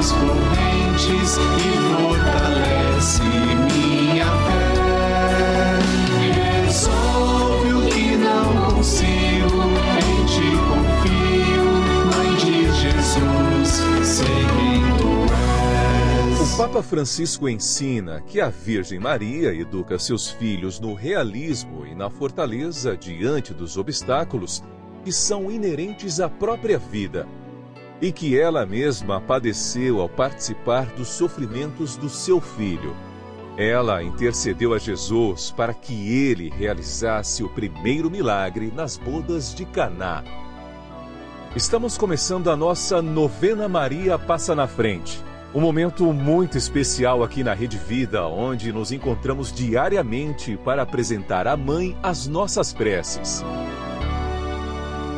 as correntes e fortalece minha fé. Resolve o que não consigo, em ti confio, Mãe de Jesus, sei quem tu és. O Papa Francisco ensina que a Virgem Maria educa seus filhos no realismo e na fortaleza diante dos obstáculos que são inerentes à própria vida e que ela mesma padeceu ao participar dos sofrimentos do seu filho. Ela intercedeu a Jesus para que ele realizasse o primeiro milagre nas bodas de Caná. Estamos começando a nossa novena Maria Passa na Frente. Um momento muito especial aqui na Rede Vida, onde nos encontramos diariamente para apresentar à Mãe as nossas preces.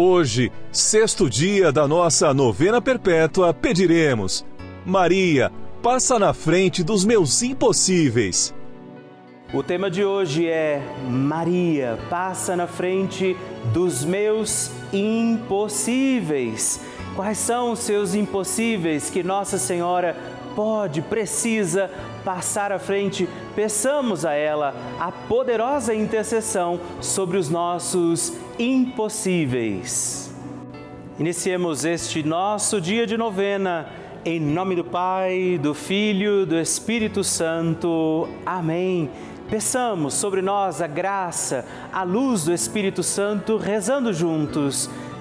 Hoje, sexto dia da nossa novena perpétua, pediremos: Maria, passa na frente dos meus impossíveis. O tema de hoje é Maria, passa na frente dos meus impossíveis. Quais são os seus impossíveis que Nossa Senhora pode, precisa passar à frente? Peçamos a ela a poderosa intercessão sobre os nossos impossíveis. Iniciemos este nosso dia de novena. Em nome do Pai, do Filho, do Espírito Santo. Amém. Peçamos sobre nós a graça, a luz do Espírito Santo, rezando juntos.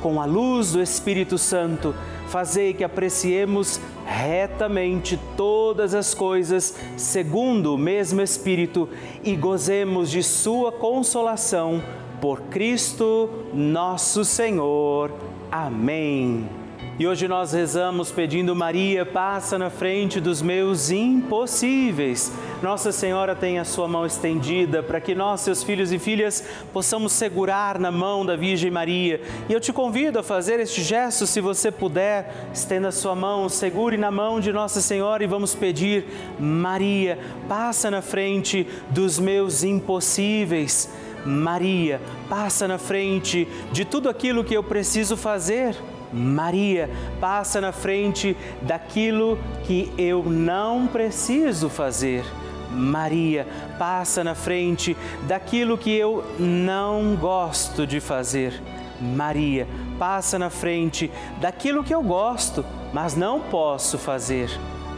com a luz do Espírito Santo, fazei que apreciemos retamente todas as coisas segundo o mesmo Espírito e gozemos de Sua consolação por Cristo nosso Senhor. Amém. E hoje nós rezamos pedindo Maria, passa na frente dos meus impossíveis. Nossa Senhora tem a sua mão estendida para que nós, seus filhos e filhas, possamos segurar na mão da Virgem Maria. E eu te convido a fazer este gesto, se você puder, estenda a sua mão, segure na mão de Nossa Senhora e vamos pedir: Maria, passa na frente dos meus impossíveis. Maria, passa na frente de tudo aquilo que eu preciso fazer. Maria, passa na frente daquilo que eu não preciso fazer. Maria, passa na frente daquilo que eu não gosto de fazer. Maria, passa na frente daquilo que eu gosto, mas não posso fazer.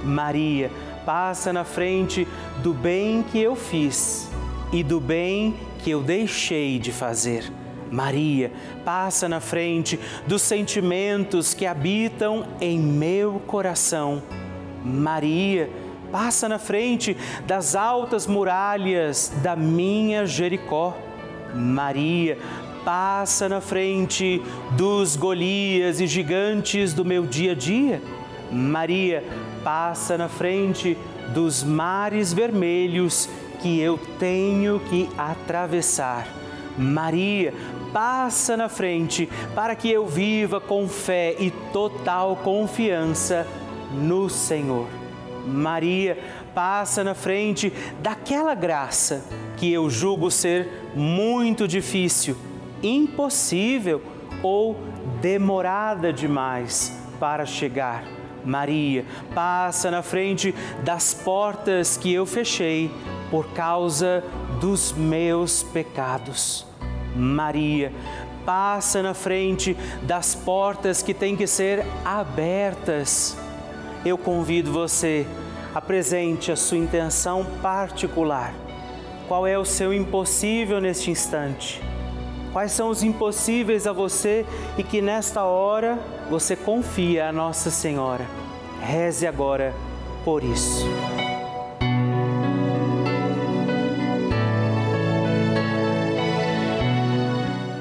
Maria, passa na frente do bem que eu fiz e do bem que eu deixei de fazer. Maria, passa na frente dos sentimentos que habitam em meu coração. Maria, passa na frente das altas muralhas da minha Jericó. Maria, passa na frente dos Golias e gigantes do meu dia a dia. Maria, passa na frente dos mares vermelhos que eu tenho que atravessar. Maria, passa na frente para que eu viva com fé e total confiança no Senhor. Maria, passa na frente daquela graça que eu julgo ser muito difícil, impossível ou demorada demais para chegar. Maria, passa na frente das portas que eu fechei por causa dos meus pecados. Maria, passa na frente das portas que têm que ser abertas. Eu convido você, apresente a sua intenção particular. Qual é o seu impossível neste instante? Quais são os impossíveis a você e que nesta hora você confia a Nossa Senhora? Reze agora por isso.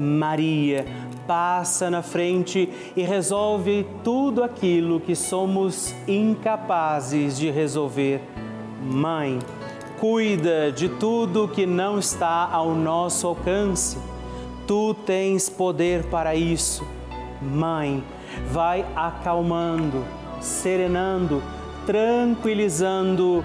Maria passa na frente e resolve tudo aquilo que somos incapazes de resolver. Mãe, cuida de tudo que não está ao nosso alcance. Tu tens poder para isso. Mãe, vai acalmando, serenando, tranquilizando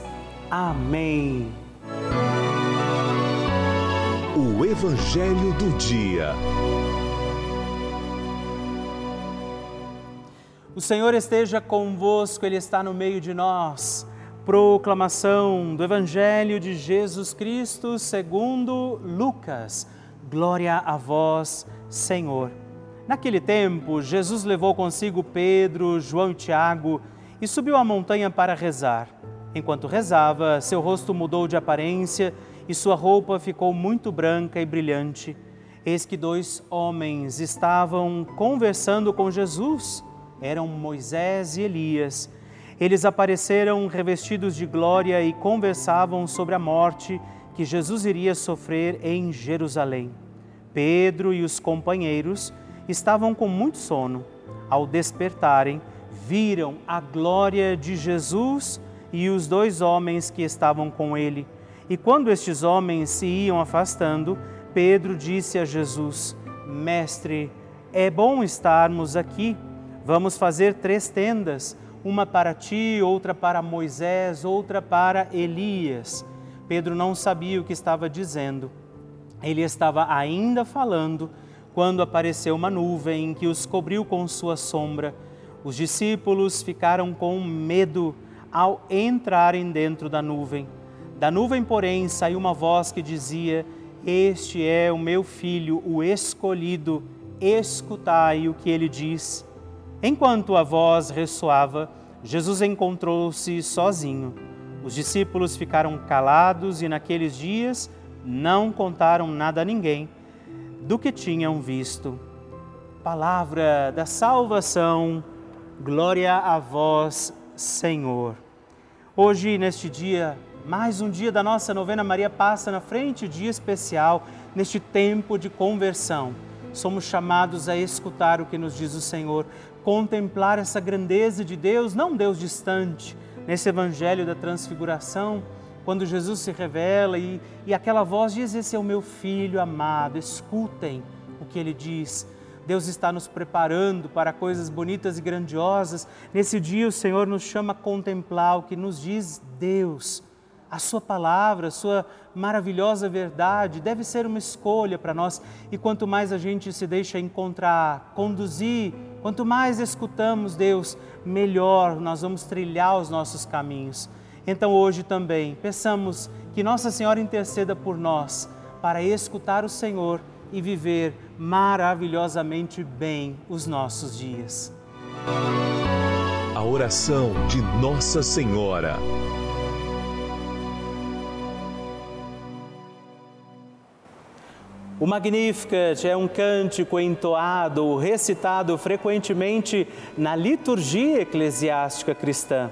Amém. O Evangelho do Dia. O Senhor esteja convosco, Ele está no meio de nós. Proclamação do Evangelho de Jesus Cristo segundo Lucas. Glória a vós, Senhor. Naquele tempo, Jesus levou consigo Pedro, João e Tiago e subiu a montanha para rezar. Enquanto rezava, seu rosto mudou de aparência e sua roupa ficou muito branca e brilhante. Eis que dois homens estavam conversando com Jesus. Eram Moisés e Elias. Eles apareceram revestidos de glória e conversavam sobre a morte que Jesus iria sofrer em Jerusalém. Pedro e os companheiros estavam com muito sono. Ao despertarem, viram a glória de Jesus e os dois homens que estavam com ele. E quando estes homens se iam afastando, Pedro disse a Jesus: Mestre, é bom estarmos aqui. Vamos fazer três tendas, uma para ti, outra para Moisés, outra para Elias. Pedro não sabia o que estava dizendo. Ele estava ainda falando quando apareceu uma nuvem que os cobriu com sua sombra. Os discípulos ficaram com medo ao entrarem dentro da nuvem. Da nuvem, porém, saiu uma voz que dizia: Este é o meu filho, o escolhido, escutai o que ele diz. Enquanto a voz ressoava, Jesus encontrou-se sozinho. Os discípulos ficaram calados e naqueles dias não contaram nada a ninguém do que tinham visto. Palavra da salvação, glória a vós, Senhor. Hoje, neste dia, mais um dia da nossa novena Maria passa na frente, dia especial, neste tempo de conversão. Somos chamados a escutar o que nos diz o Senhor, contemplar essa grandeza de Deus, não Deus distante, nesse evangelho da transfiguração, quando Jesus se revela e, e aquela voz diz: Esse é o meu filho amado, escutem o que ele diz. Deus está nos preparando para coisas bonitas e grandiosas. Nesse dia, o Senhor nos chama a contemplar o que nos diz Deus. A Sua palavra, a Sua maravilhosa verdade deve ser uma escolha para nós. E quanto mais a gente se deixa encontrar, conduzir, quanto mais escutamos Deus, melhor nós vamos trilhar os nossos caminhos. Então hoje também peçamos que Nossa Senhora interceda por nós para escutar o Senhor e viver maravilhosamente bem os nossos dias. A oração de Nossa Senhora. O Magnificat é um cântico entoado, recitado frequentemente na liturgia eclesiástica cristã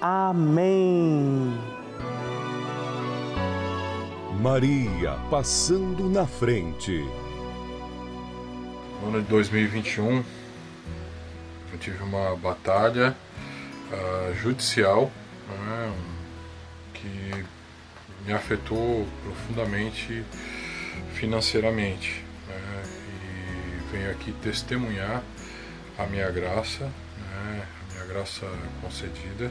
Amém. Maria passando na frente. No ano de 2021, eu tive uma batalha uh, judicial né, que me afetou profundamente financeiramente. Né, e venho aqui testemunhar a minha graça, né, a minha graça concedida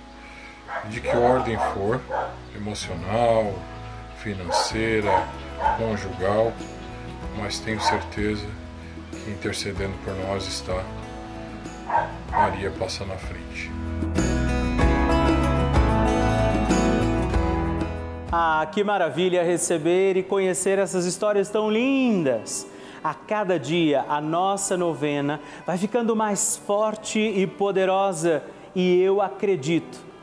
de que ordem for, emocional, financeira, conjugal, mas tenho certeza que intercedendo por nós está Maria passa na frente. Ah, que maravilha receber e conhecer essas histórias tão lindas! A cada dia a nossa novena vai ficando mais forte e poderosa e eu acredito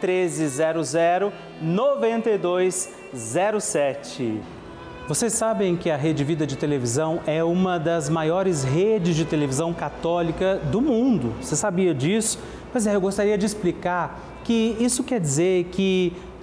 1300 9207. Vocês sabem que a Rede Vida de Televisão é uma das maiores redes de televisão católica do mundo. Você sabia disso? Pois é, eu gostaria de explicar que isso quer dizer que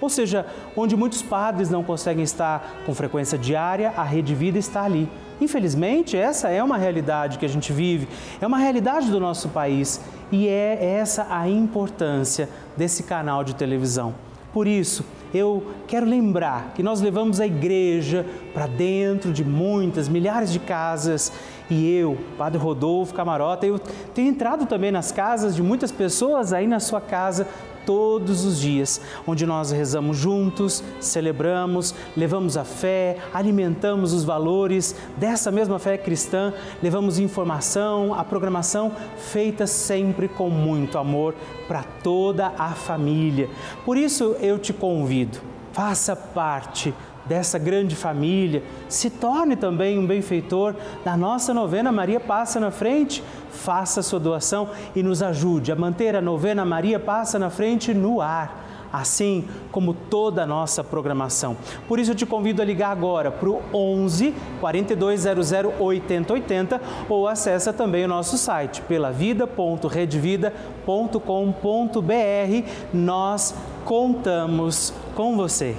Ou seja, onde muitos padres não conseguem estar com frequência diária, a Rede Vida está ali. Infelizmente, essa é uma realidade que a gente vive, é uma realidade do nosso país e é essa a importância desse canal de televisão. Por isso, eu quero lembrar que nós levamos a igreja para dentro de muitas, milhares de casas e eu, Padre Rodolfo Camarota, eu tenho entrado também nas casas de muitas pessoas aí na sua casa todos os dias, onde nós rezamos juntos, celebramos, levamos a fé, alimentamos os valores dessa mesma fé cristã, levamos informação, a programação feita sempre com muito amor para toda a família. Por isso eu te convido, faça parte dessa grande família, se torne também um benfeitor da nossa novena Maria Passa na Frente. Faça sua doação e nos ajude a manter a novena Maria Passa na Frente no ar assim como toda a nossa programação. Por isso eu te convido a ligar agora para o 11 4200 8080 ou acessa também o nosso site pelavida.redvida.com.br. Nós contamos com você.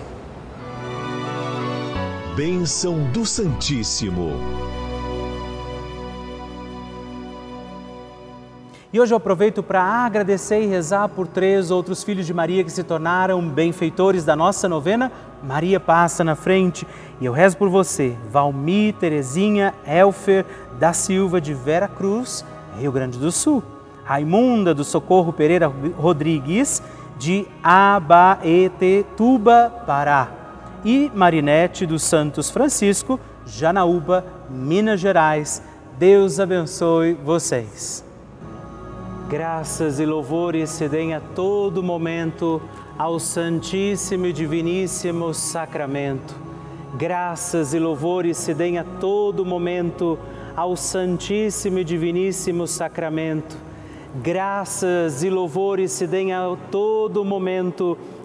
Bênção do Santíssimo. E hoje eu aproveito para agradecer e rezar por três outros filhos de Maria que se tornaram benfeitores da nossa novena. Maria passa na frente e eu rezo por você, Valmi Terezinha Elfer da Silva de Vera Cruz, Rio Grande do Sul. Raimunda do Socorro Pereira Rodrigues de Abaetetuba, Pará e Marinete dos Santos Francisco, Janaúba, Minas Gerais. Deus abençoe vocês. Graças e louvores se deem a todo momento ao Santíssimo e Diviníssimo Sacramento. Graças e louvores se deem a todo momento ao Santíssimo e Diviníssimo Sacramento. Graças e louvores se deem a todo momento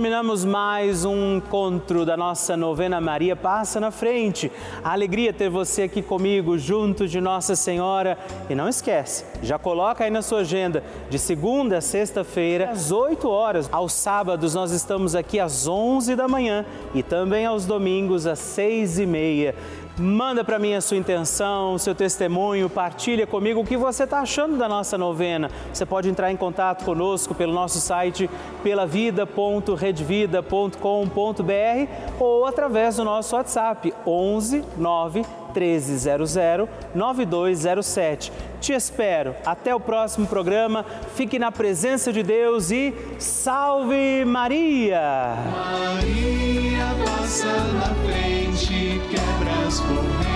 Terminamos mais um encontro da nossa novena Maria Passa na Frente. A alegria ter você aqui comigo, junto de Nossa Senhora. E não esquece, já coloca aí na sua agenda, de segunda a sexta-feira, às 8 horas. Aos sábados nós estamos aqui às 11 da manhã e também aos domingos às 6 e meia. Manda para mim a sua intenção, o seu testemunho, partilha comigo o que você está achando da nossa novena. Você pode entrar em contato conosco pelo nosso site pelavida.redvida.com.br ou através do nosso WhatsApp 11 9 1300 9207. Te espero. Até o próximo programa. Fique na presença de Deus e salve Maria! Maria passa na frente, quebra as correntes.